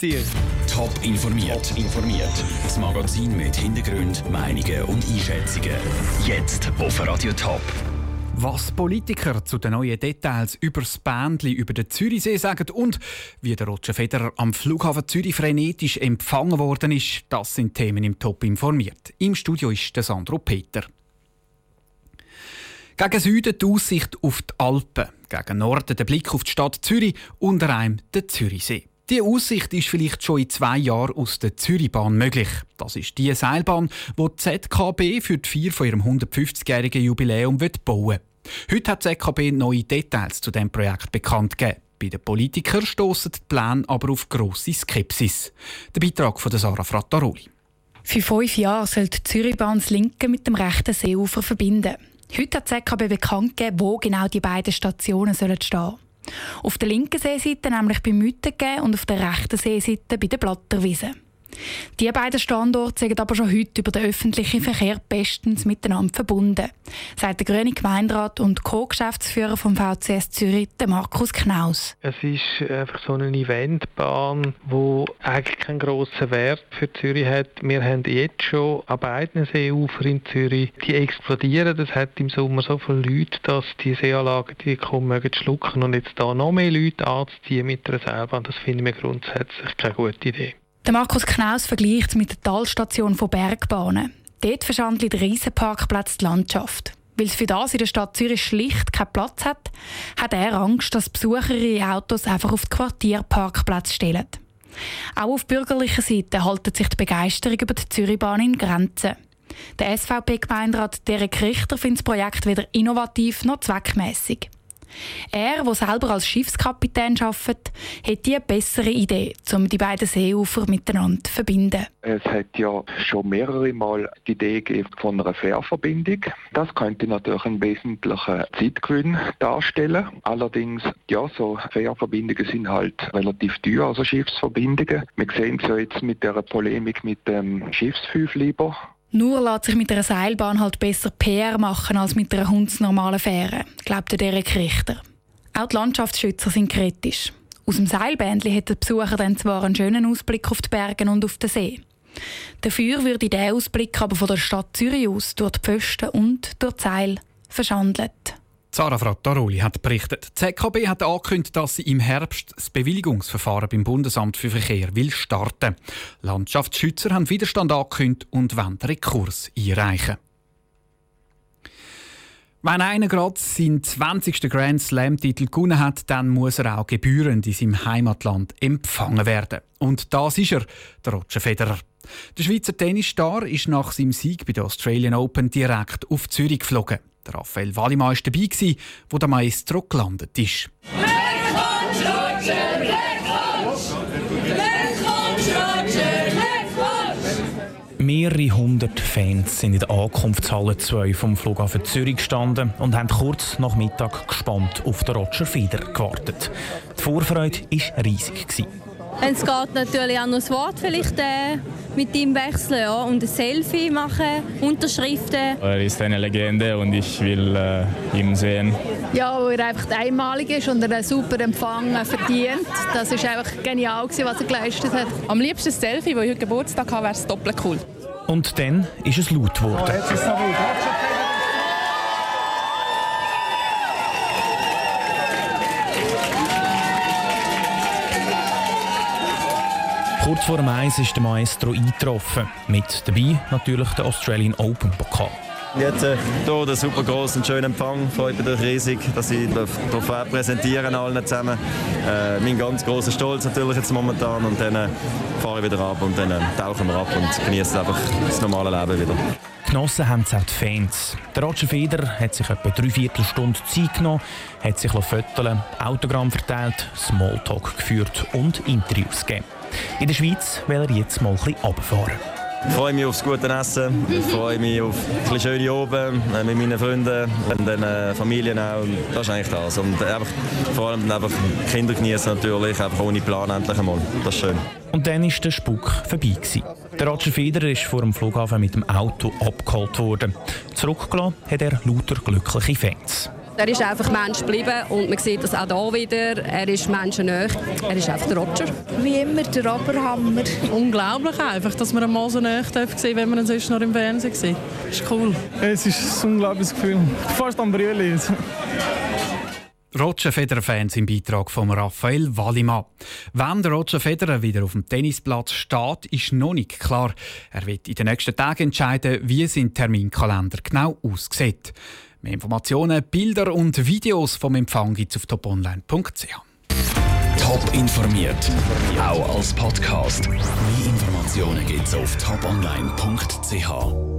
dir. Top informiert. informiert. Das Magazin mit Hintergrund, Meinungen und Einschätzungen. Jetzt auf Radio Top. Was Politiker zu den neuen Details über das Bändli über den Zürichsee sagen und wie der Roger Federer am Flughafen Zürich frenetisch empfangen worden ist, das sind Themen im Top informiert. Im Studio ist der Sandro Peter. Gegen Süden die Aussicht auf die Alpen, gegen Norden der Blick auf die Stadt Zürich, unter einem der Zürichsee. Die Aussicht ist vielleicht schon in zwei Jahren aus der Zürichbahn möglich. Das ist die Seilbahn, die die ZKB für die Feier von ihrem 150-jährigen Jubiläum bauen will. Heute hat die ZKB neue Details zu diesem Projekt bekannt gegeben. Bei den Politikern stoßen die Pläne aber auf grosse Skepsis. Der Beitrag von Sarah Frattaroli. Für fünf Jahre soll die Zürichbahn das linke mit dem rechten Seeufer verbinden. Heute hat die ZKB bekannt gegeben, wo genau die beiden Stationen stehen sollen auf der linken Seeseite nämlich bei Müttingen und auf der rechten Seeseite bei der Blatterwiese. Die beiden Standorte sind aber schon heute über den öffentlichen Verkehr bestens miteinander verbunden, sagt der grüne Gemeinderat und Co-Geschäftsführer vom VCS Zürich, Markus Knaus. Es ist einfach so eine Eventbahn, wo eigentlich keinen grossen Wert für Zürich hat. Wir haben jetzt schon an beiden Seeufern in Zürich, die explodieren. Das hat im Sommer so viele Leute, dass die Seeanlagen die kommen schlucken und jetzt da noch mehr Leute anzuziehen mit einer Seilbahn, das finden wir grundsätzlich keine gute Idee. Der Markus Knaus vergleicht mit der Talstation von Bergbahnen. Dort verschandelt der Riesenparkplatz die Landschaft. Weil es für das in der Stadt Zürich schlicht keinen Platz hat, hat er Angst, dass Besucher ihre Autos einfach auf die Quartierparkplätze stellen. Auch auf bürgerlicher Seite haltet sich die Begeisterung über die Zürichbahn in Grenzen. Der SVP-Gemeinderat Derek Richter findet das Projekt weder innovativ noch zweckmäßig. Er, der selber als Schiffskapitän arbeitet, hätte eine bessere Idee, um die beiden Seeufer miteinander zu verbinden. Es hat ja schon mehrere Mal die Idee von einer Fährverbindung. Das könnte natürlich einen wesentlichen Zeitgewinn darstellen. Allerdings, ja, so Fährverbindungen sind halt relativ teuer, also Schiffsverbindungen. Wir sehen es ja jetzt mit der Polemik mit dem Schiffsfünfliber. Nur lässt sich mit einer Seilbahn halt besser PR machen als mit einer hundsnormalen Fähre, glaubt Derek Richter. Auch die Landschaftsschützer sind kritisch. Aus dem Seilbändli hat der Besucher dann zwar einen schönen Ausblick auf die Berge und auf den See. Dafür würde der Ausblick aber von der Stadt Zürich aus durch die Pfosten und durch die Seil verschandelt. Sarah Frattaroli hat berichtet. Die ZKB hat angekündigt, dass sie im Herbst das Bewilligungsverfahren beim Bundesamt für Verkehr will starten. Landschaftsschützer haben Widerstand angekündigt und wollen Rekurs einreichen. Wenn einer gerade seinen 20. Grand Slam-Titel gewonnen hat, dann muss er auch gebührend in seinem Heimatland empfangen werden. Und das ist er, der Roger Federer. Der Schweizer Tennisstar ist nach seinem Sieg bei der Australian Open direkt auf Zürich geflogen. Der Raphael Wallimann war dabei, wo der Maestro gelandet ist. Mehrere hundert Fans sind in der Ankunftshalle 2 vom Flughafen Zürich gestanden und haben kurz nach Mittag gespannt auf den Roger Federer gewartet. Die Vorfreude war riesig. Es geht natürlich auch noch das Wort vielleicht äh, mit ihm wechseln ja, und ein Selfie machen, Unterschriften. Er ist eine Legende und ich will äh, ihn sehen. Ja, weil er einfach einmalig ist und er einen super Empfang verdient. Das ist einfach genial, was er geleistet hat. Am liebsten ein Selfie, weil ich heute Geburtstag habe, wäre es doppelt cool. Und dann ist es laut geworden. Oh, Kurz vor dem Eis ist der Maestro eingetroffen. Mit dabei natürlich der Australian Open Pokal. Jetzt äh, hier den super großen und schönen Empfang. Freut mich riesig, dass ich das Trophäe präsentieren allen zusammen. Äh, mein ganz großer Stolz natürlich jetzt momentan und dann äh, fahre ich wieder ab und dann äh, tauchen wir ab und genießen einfach das normale Leben wieder. Genossen haben es auch die Fans. Der Roger Federer hat sich etwa drei Viertelstunde Zeit genommen, hat sich fotografieren Autogramm verteilt, Smalltalk geführt und Interviews gegeben. In der Schweiz will er jetzt mal ein bisschen runterfahren. Ich freue mich aufs gute Essen, ich freue mich auf ein schöne oben äh, mit meinen Freunden und den äh, Familien auch. Das ist eigentlich das. Und einfach, vor allem einfach Kinder genießen natürlich, einfach ohne Plan endlich einmal. Das ist schön. Und dann war der Spuk vorbei. Gewesen. Der Roger Federer ist vor dem Flughafen mit dem Auto abgeholt worden. Zurückgelassen hat er lauter glückliche Fans. Er ist einfach Mensch geblieben und man sieht das auch hier wieder. Er ist menschennah. Er ist einfach der Roger. Wie immer der Oberhammer. Unglaublich einfach, dass man mal so nah sehen wenn man ihn sonst noch im Fernsehen sieht. Das ist cool. Es ist ein unglaubliches Gefühl. Fast am Brüllen. Roger Federer-Fans im Beitrag von Raphael Wallimann. Wann der Roger Federer wieder auf dem Tennisplatz steht, ist noch nicht klar. Er wird in den nächsten Tagen entscheiden, wie sein Terminkalender genau aussieht. Mehr Informationen, Bilder und Videos vom Empfang gibt es auf toponline.ch. Top informiert, auch als Podcast. Mehr Informationen gibt es auf toponline.ch.